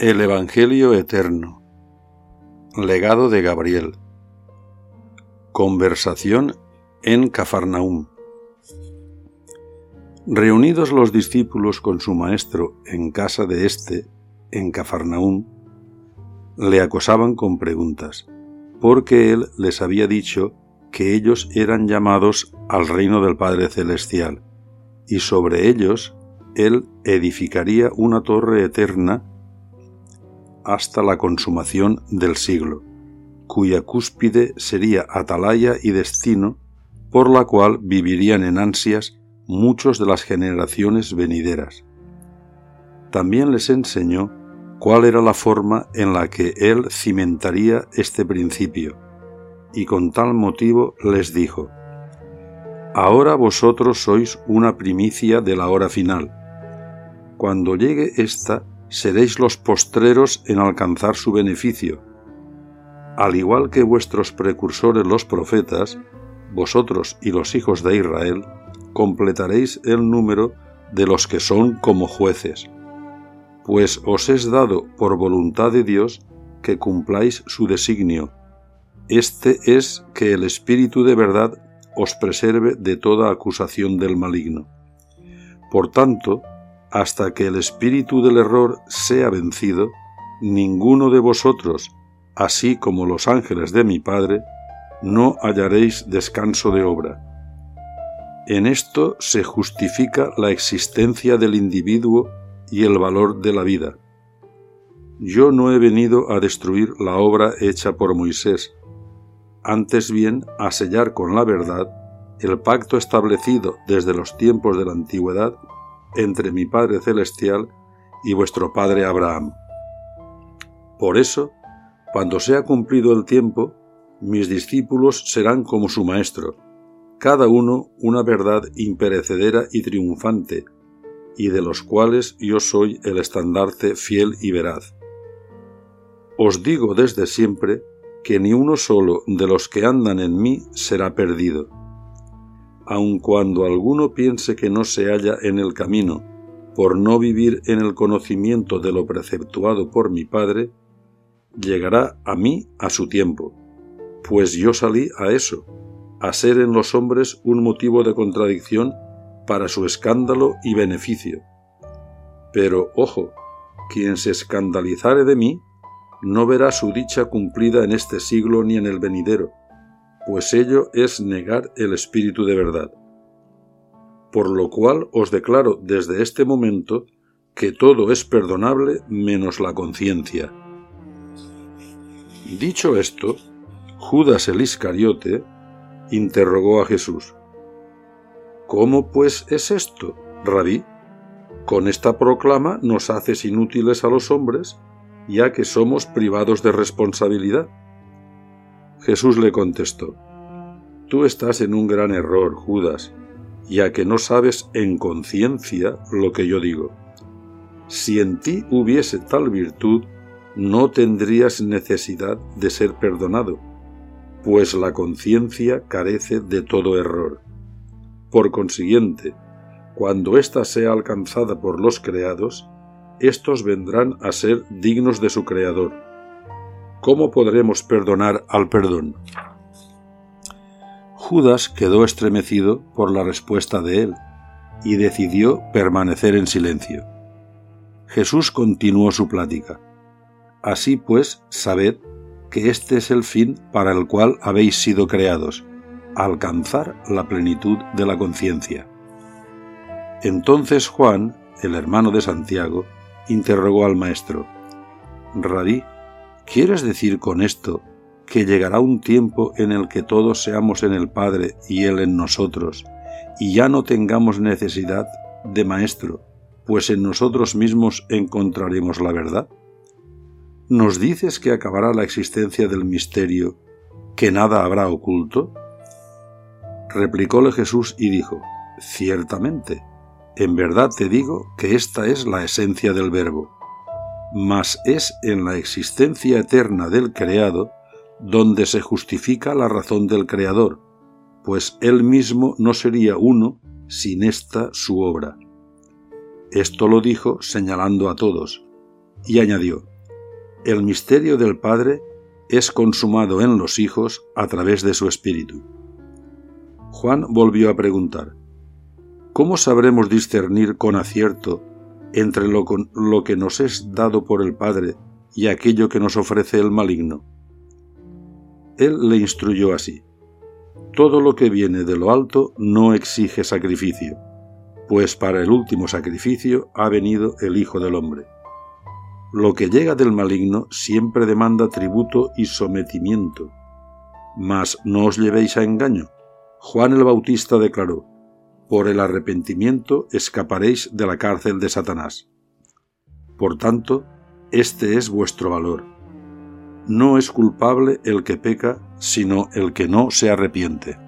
El Evangelio Eterno. Legado de Gabriel. Conversación en Cafarnaúm. Reunidos los discípulos con su maestro en casa de éste, en Cafarnaúm, le acosaban con preguntas, porque él les había dicho que ellos eran llamados al reino del Padre Celestial, y sobre ellos él edificaría una torre eterna hasta la consumación del siglo, cuya cúspide sería atalaya y destino por la cual vivirían en ansias muchos de las generaciones venideras. También les enseñó cuál era la forma en la que él cimentaría este principio, y con tal motivo les dijo, Ahora vosotros sois una primicia de la hora final. Cuando llegue esta, seréis los postreros en alcanzar su beneficio. Al igual que vuestros precursores los profetas, vosotros y los hijos de Israel completaréis el número de los que son como jueces. Pues os es dado por voluntad de Dios que cumpláis su designio. Este es que el Espíritu de verdad os preserve de toda acusación del maligno. Por tanto, hasta que el espíritu del error sea vencido, ninguno de vosotros, así como los ángeles de mi Padre, no hallaréis descanso de obra. En esto se justifica la existencia del individuo y el valor de la vida. Yo no he venido a destruir la obra hecha por Moisés, antes bien a sellar con la verdad el pacto establecido desde los tiempos de la antigüedad entre mi Padre Celestial y vuestro Padre Abraham. Por eso, cuando sea cumplido el tiempo, mis discípulos serán como su Maestro, cada uno una verdad imperecedera y triunfante, y de los cuales yo soy el estandarte fiel y veraz. Os digo desde siempre que ni uno solo de los que andan en mí será perdido aun cuando alguno piense que no se halla en el camino, por no vivir en el conocimiento de lo preceptuado por mi Padre, llegará a mí a su tiempo, pues yo salí a eso, a ser en los hombres un motivo de contradicción para su escándalo y beneficio. Pero, ojo, quien se escandalizare de mí, no verá su dicha cumplida en este siglo ni en el venidero, pues ello es negar el Espíritu de verdad. Por lo cual os declaro desde este momento que todo es perdonable menos la conciencia. Dicho esto, Judas el Iscariote interrogó a Jesús. ¿Cómo pues es esto, rabí? Con esta proclama nos haces inútiles a los hombres, ya que somos privados de responsabilidad. Jesús le contestó, Tú estás en un gran error, Judas, ya que no sabes en conciencia lo que yo digo. Si en ti hubiese tal virtud, no tendrías necesidad de ser perdonado, pues la conciencia carece de todo error. Por consiguiente, cuando ésta sea alcanzada por los creados, éstos vendrán a ser dignos de su Creador ¿Cómo podremos perdonar al perdón? Judas quedó estremecido por la respuesta de él y decidió permanecer en silencio. Jesús continuó su plática. Así pues, sabed que este es el fin para el cual habéis sido creados, alcanzar la plenitud de la conciencia. Entonces Juan, el hermano de Santiago, interrogó al maestro, Rabí, ¿Quieres decir con esto que llegará un tiempo en el que todos seamos en el Padre y Él en nosotros, y ya no tengamos necesidad de Maestro, pues en nosotros mismos encontraremos la verdad? ¿Nos dices que acabará la existencia del misterio, que nada habrá oculto? Replicóle Jesús y dijo, Ciertamente, en verdad te digo que esta es la esencia del verbo mas es en la existencia eterna del creado donde se justifica la razón del creador, pues él mismo no sería uno sin esta su obra. Esto lo dijo señalando a todos, y añadió, el misterio del Padre es consumado en los hijos a través de su Espíritu. Juan volvió a preguntar, ¿Cómo sabremos discernir con acierto entre lo, que nos es dado por el Padre y aquello que nos ofrece el maligno? Él le instruyó así, Todo lo que viene de lo alto no exige sacrificio, pues para el último sacrificio ha venido el Hijo del Hombre. Lo que llega del maligno siempre demanda tributo y sometimiento. Mas no os llevéis a engaño. Juan el Bautista declaró, por el arrepentimiento escaparéis de la cárcel de Satanás. Por tanto, este es vuestro valor. No es culpable el que peca, sino el que no se arrepiente.